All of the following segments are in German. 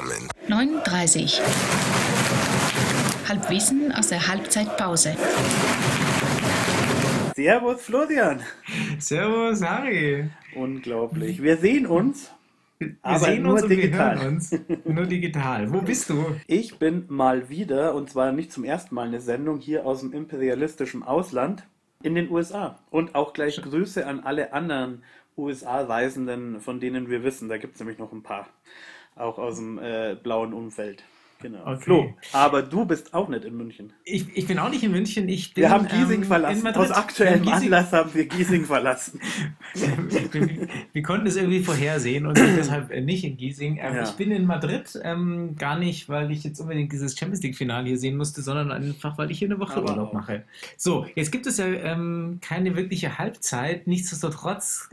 Zusammen. 39. Halbwissen aus der Halbzeitpause. Servus Florian. Servus Harry. Unglaublich. Wir sehen uns. Wir Aber sehen nur uns und digital. wir hören uns. Nur digital. Wo bist du? Ich bin mal wieder, und zwar nicht zum ersten Mal eine Sendung hier aus dem imperialistischen Ausland in den USA. Und auch gleich Grüße an alle anderen USA-Reisenden, von denen wir wissen. Da gibt es nämlich noch ein paar. Auch aus dem äh, blauen Umfeld. Genau. Okay. Flo, aber du bist auch nicht in München. Ich, ich bin auch nicht in München. Ich bin, Wir haben Giesing ähm, verlassen. Aus aktuellem Anlass haben wir Giesing verlassen. wir, wir konnten es irgendwie vorhersehen und sind deshalb nicht in Giesing. Ähm, Ja. Ich bin in Madrid, ähm, gar nicht, weil ich jetzt unbedingt dieses Champions League-Finale hier sehen musste, sondern einfach, weil ich hier eine Woche Aber Urlaub auch. mache. So, jetzt gibt es ja ähm, keine wirkliche Halbzeit. Nichtsdestotrotz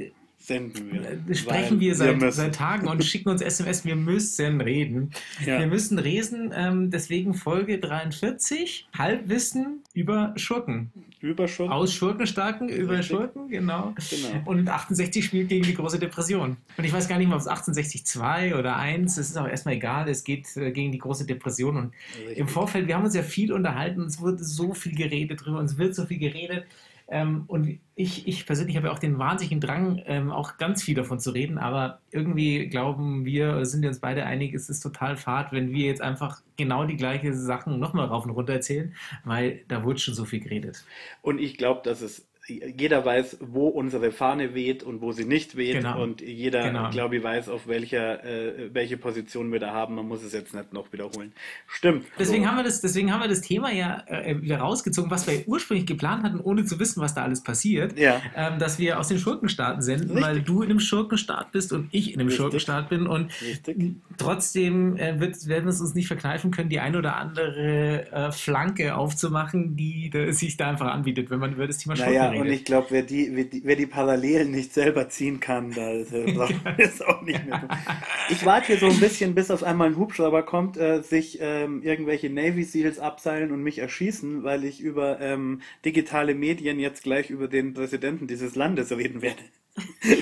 Senden wir. äh, sprechen wir seit, müssen. seit Tagen und schicken uns SMS, wir müssen reden. Ja. Wir müssen reden, ähm, deswegen Folge 43, Halbwissen über Schurken. Überschwung. Aus Schurkenstarken über Richtig. Schurken, genau. Genau. Und 68 spielt gegen die große Depression. Und ich weiß gar nicht mehr, ob es 68 2 oder 1, es ist auch erstmal egal, es geht äh, gegen die große Depression. Und Richtig. im Vorfeld, wir haben uns ja viel unterhalten, es wurde so viel geredet drüber, es wird so viel geredet. Ähm, und ich, ich persönlich habe ja auch den wahnsinnigen Drang, ähm, auch ganz viel davon zu reden, aber irgendwie glauben wir, sind wir uns beide einig, es ist total fad, wenn wir jetzt einfach genau die gleichen Sachen nochmal rauf und runter erzählen, weil da wurde schon so viel geredet. Und ich glaube, dass es jeder weiß, wo unsere Fahne weht und wo sie nicht weht. Genau. Und jeder, Genau. glaube ich, weiß, auf welcher, äh, welche Position wir da haben. Man muss es jetzt nicht noch wiederholen. Stimmt. Deswegen So. haben wir das, deswegen haben wir das Thema ja äh, wieder rausgezogen, was wir ursprünglich geplant hatten, ohne zu wissen, was da alles passiert. Ja. Ähm, dass wir aus den Schurkenstaaten senden, Richtig. weil du in einem Schurkenstaat bist und ich in einem Richtig. Schurkenstaat bin. Und Richtig. trotzdem äh, wird, werden wir es uns nicht verkneifen können, die eine oder andere äh, Flanke aufzumachen, die da, sich da einfach anbietet, wenn man über das Thema Schurken Naja, redet. Und ich glaube, wer die, wer, die, wer die Parallelen nicht selber ziehen kann, da ist, äh, braucht man es auch nicht mehr. tun. Ich warte hier so ein bisschen, bis auf einmal ein Hubschrauber kommt, äh, sich ähm, irgendwelche Navy Seals abseilen und mich erschießen, weil ich über ähm, digitale Medien jetzt gleich über den Präsidenten dieses Landes reden werde.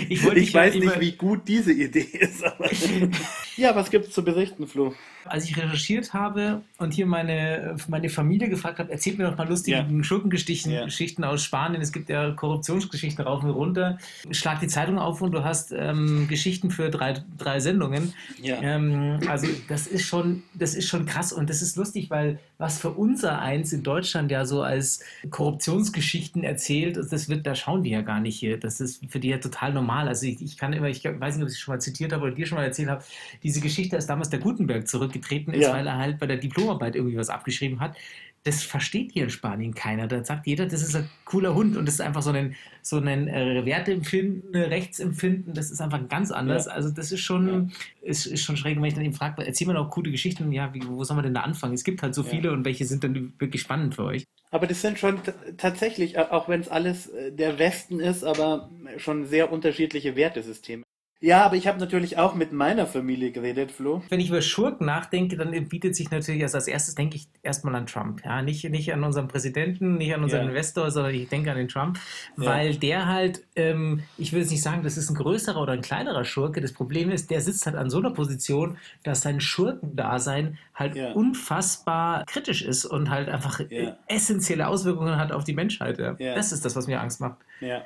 Ich Ich dich ja weiß nicht, wie gut diese Idee ist, aber. ja, was gibt's zu berichten, Flo? Als ich recherchiert habe und hier meine, meine Familie gefragt habe, erzählt mir doch mal lustige Ja. Schurkengeschichten Ja. Geschichten aus Spanien. Es gibt ja Korruptionsgeschichten rauf und runter. Schlag die Zeitung auf und du hast ähm, Geschichten für drei, drei Sendungen. Ja. Ähm, also das ist schon, das ist schon krass und das ist lustig, weil was für unser eins in Deutschland ja so als Korruptionsgeschichten erzählt, das wird, da schauen die ja gar nicht hier. Das ist für die ja total normal. Also ich, ich kann immer, ich weiß nicht, ob ich es schon mal zitiert habe oder dir schon mal erzählt habe, diese Geschichte, als damals der Gutenberg zurückgetreten ist, Ja. weil er halt bei der Diplomarbeit irgendwie was abgeschrieben hat. Das versteht hier in Spanien keiner. Da sagt jeder, das ist ein cooler Hund und das ist einfach so ein, so ein äh, Werteempfinden, Rechtsempfinden, das ist einfach ganz anders. Ja. Also das ist schon, ist, ist schon schräg, wenn ich dann eben frage, erzähl mir doch coole Geschichten, ja, wie, wo soll man denn da anfangen? Es gibt halt so Ja. viele und welche sind dann wirklich spannend für euch? Aber das sind schon tatsächlich, auch wenn es alles äh, der Westen ist, aber schon sehr unterschiedliche Wertesysteme. Ja, aber ich habe natürlich auch mit meiner Familie geredet, Flo. Wenn ich über Schurken nachdenke, dann bietet sich natürlich also als erstes denke ich erstmal an Trump. Ja, nicht, nicht an unseren Präsidenten, nicht an unseren Ja. Investor, sondern ich denke an den Trump, Ja. weil der halt, ähm, ich will jetzt nicht sagen, das ist ein größerer oder ein kleinerer Schurke. Das Problem ist, der sitzt halt an so einer Position, dass sein Schurkendasein halt Ja. unfassbar kritisch ist und halt einfach essentielle Auswirkungen hat auf die Menschheit. Das ist das, was mir Angst macht. Ja.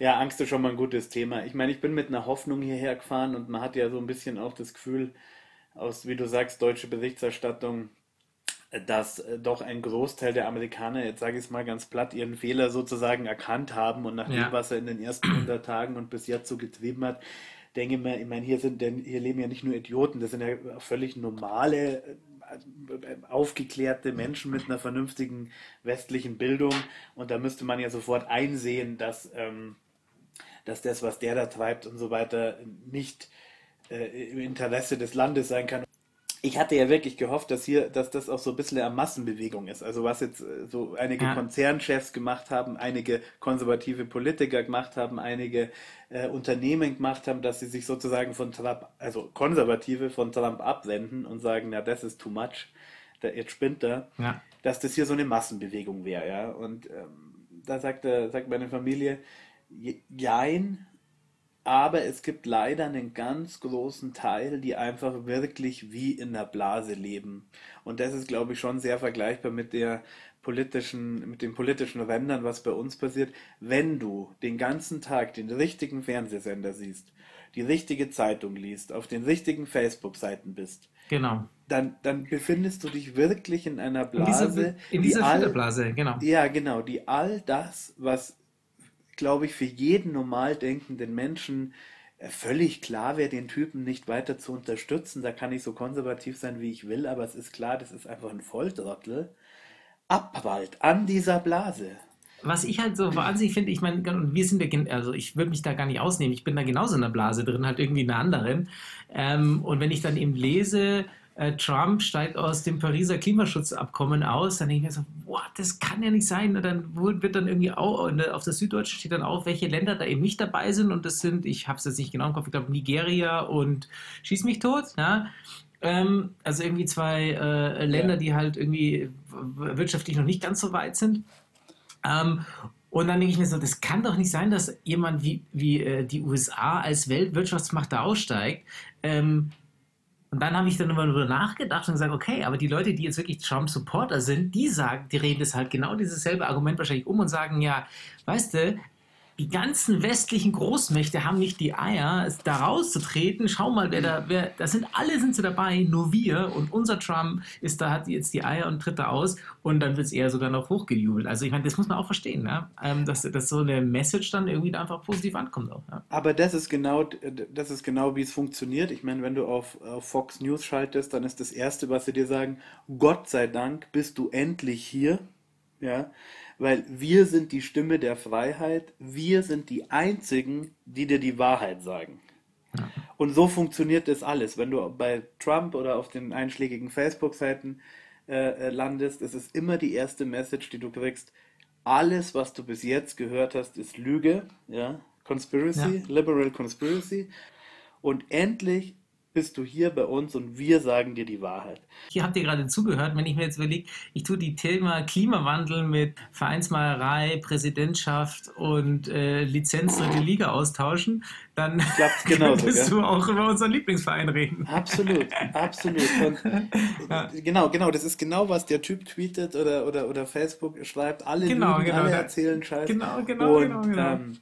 Ja, Angst ist schon mal ein gutes Thema. Ich meine, ich bin mit einer Hoffnung hierher gefahren und man hat ja so ein bisschen auch das Gefühl, aus, wie du sagst, deutsche Berichterstattung, dass äh, doch ein Großteil der Amerikaner, jetzt sage ich es mal ganz platt, ihren Fehler sozusagen erkannt haben und nach dem, Ja. was er in den ersten 100 Tagen und bis jetzt so getrieben hat, denke ich mir, ich meine, hier sind denn hier leben ja nicht nur Idioten, das sind ja völlig normale, äh, aufgeklärte Menschen mit einer vernünftigen westlichen Bildung und da müsste man ja sofort einsehen, dass, ähm, dass das, was der da treibt und so weiter, nicht äh, im Interesse des Landes sein kann. Ich hatte ja wirklich gehofft, dass hier, dass das auch so ein bisschen eine Massenbewegung ist. Also was jetzt äh, so einige Ja. Konzernchefs gemacht haben, einige konservative Politiker gemacht haben, einige äh, Unternehmen gemacht haben, dass sie sich sozusagen von Trump, also Konservative von Trump abwenden und sagen, na das ist too much, der, jetzt spinnt er, Ja. dass das hier so eine Massenbewegung wäre, ja. Und ähm, da sagt, er, sagt meine Familie, jein, aber es gibt leider einen ganz großen Teil, die einfach wirklich wie in der Blase leben. Und das ist, glaube ich, schon sehr vergleichbar mit der politischen, mit den politischen Rändern, was bei uns passiert. Wenn du den ganzen Tag den richtigen Fernsehsender siehst, die richtige Zeitung liest, auf den richtigen Facebook-Seiten bist, Genau. dann, dann befindest du dich wirklich in einer Blase, in dieser, in die dieser all, Filterblase, genau. ja, genau, die all das, was, glaube ich, für jeden normal denkenden Menschen äh, völlig klar wäre, den Typen nicht weiter zu unterstützen. Da kann ich so konservativ sein, wie ich will, aber es ist klar, das ist einfach ein Volltrottel. Abprallt an dieser Blase. Was ich halt so wahnsinnig finde, ich meine, und wir sind ja, also ich würde mich da gar nicht ausnehmen, ich bin da genauso in der Blase drin, halt irgendwie in einer anderen. Ähm, und wenn ich dann eben lese, äh, Trump steigt aus dem Pariser Klimaschutzabkommen aus, dann denke ich mir so, boah, das kann ja nicht sein. Und dann wird dann irgendwie auch, in der- auf der Süddeutschen steht dann auch, welche Länder da eben nicht dabei sind. Und das sind, ich habe es jetzt nicht genau im Kopf, ich glaube Nigeria und Schieß mich tot, ja. Ähm, also irgendwie zwei äh, Länder, Ja. die halt irgendwie wirtschaftlich noch nicht ganz so weit sind. Ähm, und dann denke ich mir so, das kann doch nicht sein, dass jemand wie, wie äh, die USA als Weltwirtschaftsmacht da aussteigt. Ähm, und dann habe ich dann immer darüber nachgedacht und gesagt, okay, aber die Leute, die jetzt wirklich Trump-Supporter sind, die sagen, die reden das halt genau dieses selbe Argument wahrscheinlich um und sagen, ja, weißt du, die ganzen westlichen Großmächte haben nicht die Eier, da rauszutreten. Schau mal, wer da, wer, da sind alle sind sie dabei, nur wir und unser Trump ist da, hat jetzt die Eier und tritt da aus und dann wird es eher sogar noch hochgejubelt. Also ich meine, das muss man auch verstehen, ne? ähm, dass, dass so eine Message dann irgendwie da einfach positiv ankommt auch. Ja? Aber das ist genau, das ist genau, wie es funktioniert. Ich meine, wenn du auf, auf Fox News schaltest, dann ist das Erste, was sie dir sagen, Gott sei Dank bist du endlich hier. Ja, weil wir sind die Stimme der Freiheit, wir sind die Einzigen, die dir die Wahrheit sagen. Und so funktioniert das alles. Wenn du bei Trump oder auf den einschlägigen Facebook-Seiten äh, äh, landest, es ist immer die erste Message, die du kriegst. Alles, was du bis jetzt gehört hast, ist Lüge, ja, Conspiracy, Liberal Conspiracy. Und endlich bist du hier bei uns und wir sagen dir die Wahrheit. Hier habt ihr gerade zugehört, wenn ich mir jetzt überlege, ich tue die Thema Klimawandel mit Vereinsmalerei, Präsidentschaft und äh, Lizenz dritte Liga austauschen, dann Klappt's genauso, könntest du auch über unseren Lieblingsverein reden. Absolut, absolut. Und, Genau, genau, das ist genau, was der Typ tweetet oder, oder, oder Facebook schreibt. Alle Genau, lügen, genau, alle erzählen Scheiß. Genau, genau, Und, genau, genau. Ähm,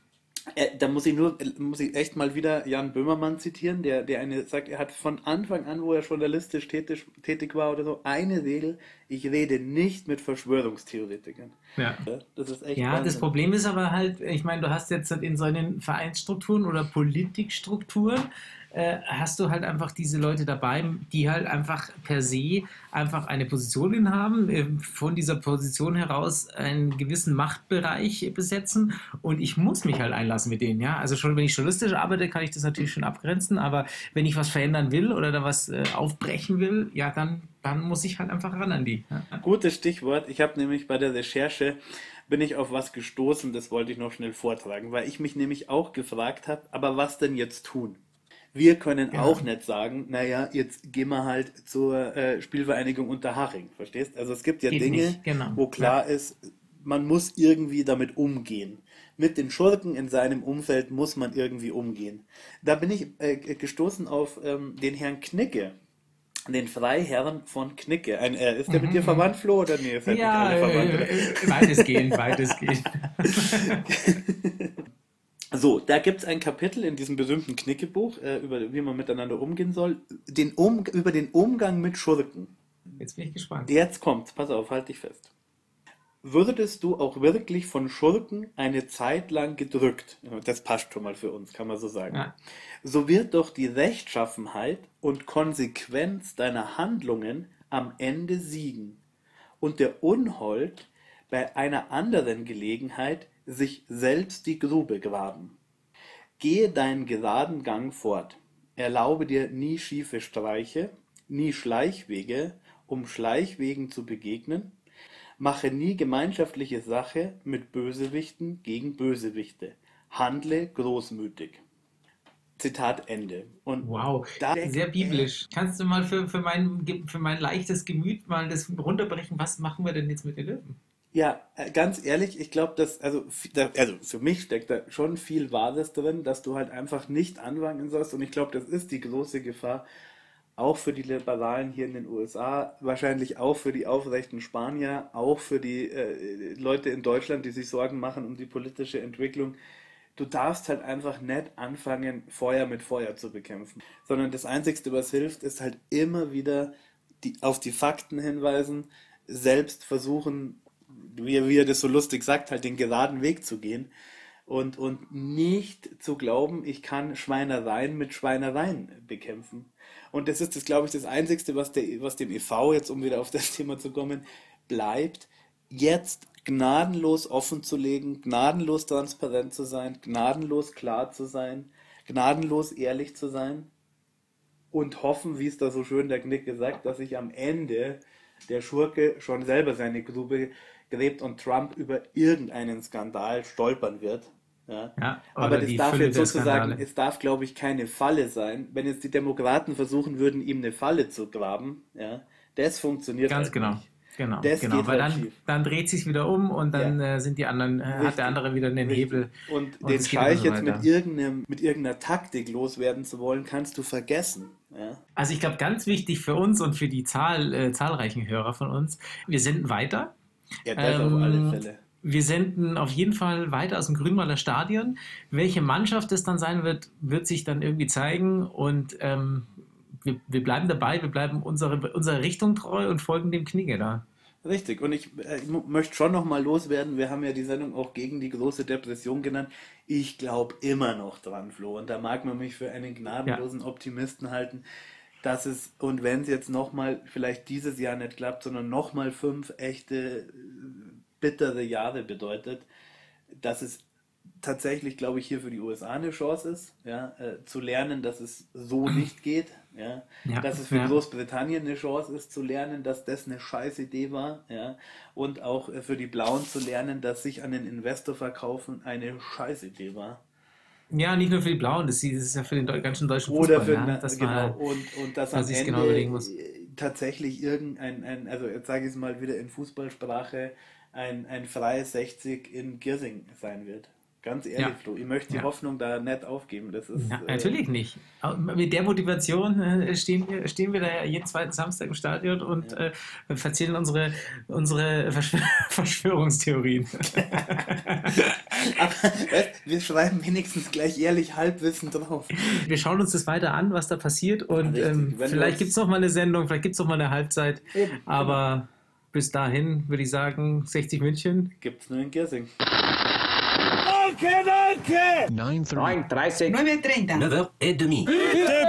äh, da muss ich nur, muss ich echt mal wieder Jan Böhmermann zitieren, der, der eine sagt, er hat von Anfang an, wo er journalistisch tätig, tätig war oder so, eine Regel, ich rede nicht mit Verschwörungstheoretikern. Ja. Ja, Das ist echt Ja, das. Problem ist aber halt, ich meine, du hast jetzt halt in solchen Vereinsstrukturen oder Politikstrukturen, äh, hast du halt einfach diese Leute dabei, die halt einfach per se einfach eine Position innehaben, äh, von dieser Position heraus einen gewissen Machtbereich besetzen und ich muss mich halt einlassen mit denen, ja. Also schon, wenn ich journalistisch arbeite, kann ich das natürlich schon abgrenzen, aber wenn ich was verändern will oder da was äh, aufbrechen will, ja, dann, dann muss ich halt einfach ran an die. Gutes Stichwort. Ich habe nämlich bei der Recherche bin ich auf was gestoßen, das wollte ich noch schnell vortragen, weil ich mich nämlich auch gefragt habe, aber was denn jetzt tun? Wir können Ja. auch nicht sagen, naja, jetzt gehen wir halt zur äh, Spielvereinigung Unterhaching, verstehst? Also es gibt ja Geht Dinge, genau. wo klar ist, man muss irgendwie damit umgehen. Mit den Schurken in seinem Umfeld muss man irgendwie umgehen. Da bin ich äh, gestoßen auf ähm, den Herrn Knicke, den Freiherrn von Knicke. Ein, äh, ist der mit dir verwandt, Flo, oder nee? Mhm, Ja, nicht alle verwandt, äh, äh, weitestgehend, weitestgehend. So, da gibt es ein Kapitel in diesem berühmten Knicke-Buch, äh, über wie man miteinander umgehen soll, den um, über den Umgang mit Schurken. Jetzt bin ich gespannt. Jetzt kommt's, pass auf, halt dich fest. Würdest du auch wirklich von Schurken eine Zeit lang gedrückt? Das passt schon mal für uns, kann man so sagen. Ja. So wird doch die Rechtschaffenheit und Konsequenz deiner Handlungen am Ende siegen und der Unhold bei einer anderen Gelegenheit sich selbst die Grube graben. Gehe deinen geraden Gang fort. Erlaube dir nie schiefe Streiche, nie Schleichwege, um Schleichwegen zu begegnen. Mache nie gemeinschaftliche Sache mit Bösewichten gegen Bösewichte. Handle großmütig. Zitat Ende. Und Wow, sehr biblisch. Kannst du mal für, für, mein, für mein leichtes Gemüt mal das runterbrechen? Was machen wir denn jetzt mit den Löwen? Ja, äh, ganz ehrlich, ich glaube, dass, also, also für mich steckt da schon viel Wahres drin, dass du halt einfach nicht anfangen sollst. Und ich glaube, das ist die große Gefahr, auch für die Liberalen hier in den USA, wahrscheinlich auch für die aufrechten Spanier, auch für die äh, Leute in Deutschland, die sich Sorgen machen um die politische Entwicklung. Du darfst halt einfach nicht anfangen, Feuer mit Feuer zu bekämpfen, sondern das Einzige, was hilft, ist halt immer wieder die, auf die Fakten hinweisen, selbst versuchen, wie, wie er das so lustig sagt, halt den geraden Weg zu gehen und, und nicht zu glauben, ich kann Schweinereien mit Schweinereien bekämpfen. Und das ist das, glaube ich, das Einzige, was, der, was dem EV jetzt, um wieder auf das Thema zu kommen, bleibt, jetzt gnadenlos offen zu legen, gnadenlos transparent zu sein, gnadenlos klar zu sein, gnadenlos ehrlich zu sein und hoffen, wie es da so schön der Knick gesagt, dass sich am Ende der Schurke schon selber seine Grube gräbt und Trump über irgendeinen Skandal stolpern wird ja. ja Aber das darf jetzt sozusagen, es darf, glaube ich, keine Falle sein. Wenn jetzt die Demokraten versuchen würden, ihm eine Falle zu graben, ja, das funktioniert Ganz halt genau. nicht. Genau, das genau, weil halt dann, dann dreht sich wieder um und dann ja. äh, sind die anderen, äh, hat der andere wieder den Richtig. Hebel. Und, und den Scheich so jetzt mit, irgendeinem, mit irgendeiner Taktik loswerden zu wollen, kannst du vergessen. Ja. Also ich glaube, ganz wichtig für uns und für die Zahl, äh, zahlreichen Hörer von uns, wir senden weiter. Ja, das ähm, auf alle Fälle wir senden auf jeden Fall weiter aus dem Grünwalder Stadion. Welche Mannschaft es dann sein wird, wird sich dann irgendwie zeigen und ähm, wir, wir, bleiben dabei, wir bleiben unsere, unserer Richtung treu und folgen dem Knigge da. Richtig, und ich, äh, ich möchte schon nochmal loswerden, wir haben ja die Sendung auch gegen die große Depression genannt. Ich glaube immer noch dran, Flo, und da mag man mich für einen gnadenlosen ja. Optimisten halten, dass es, und wenn es jetzt nochmal vielleicht dieses Jahr nicht klappt, sondern nochmal fünf echte bittere Jahre bedeutet, dass es tatsächlich, glaube ich, hier für die USA eine Chance ist, ja, äh, zu lernen, dass es so nicht geht, ja, ja dass es für ja. Großbritannien eine Chance ist, zu lernen, dass das eine scheiß Idee war, ja, und auch äh, für die Blauen zu lernen, dass sich an den Investor verkaufen eine scheiß Idee war. Ja, nicht nur für die Blauen, das ist ja für den ganzen deutschen Fußball. Oder für ja, das genau, war, und, und das am Ende genau tatsächlich irgendein, ein, also jetzt sage ich es mal wieder in Fußballsprache, ein, ein freies 60 in Giersing sein wird. Ganz ehrlich, ja. Flo, ich möchte die ja. Hoffnung da nicht aufgeben. Das ist, ja, natürlich äh, nicht. Mit der Motivation äh, stehen, wir, stehen wir da jeden zweiten Samstag im Stadion und ja. äh, verzählen unsere, unsere Verschwör Verschwörungstheorien. Aber wir schreiben wenigstens gleich ehrlich Halbwissen drauf. Wir schauen uns das weiter an, was da passiert und ähm, vielleicht gibt es noch mal eine Sendung, vielleicht gibt es noch mal eine Halbzeit. Eben, aber. Genau bis dahin würde ich sagen, 60 München. Gibt's nur in Giersing. Danke, danke. 9.30. 9.30. 9.30.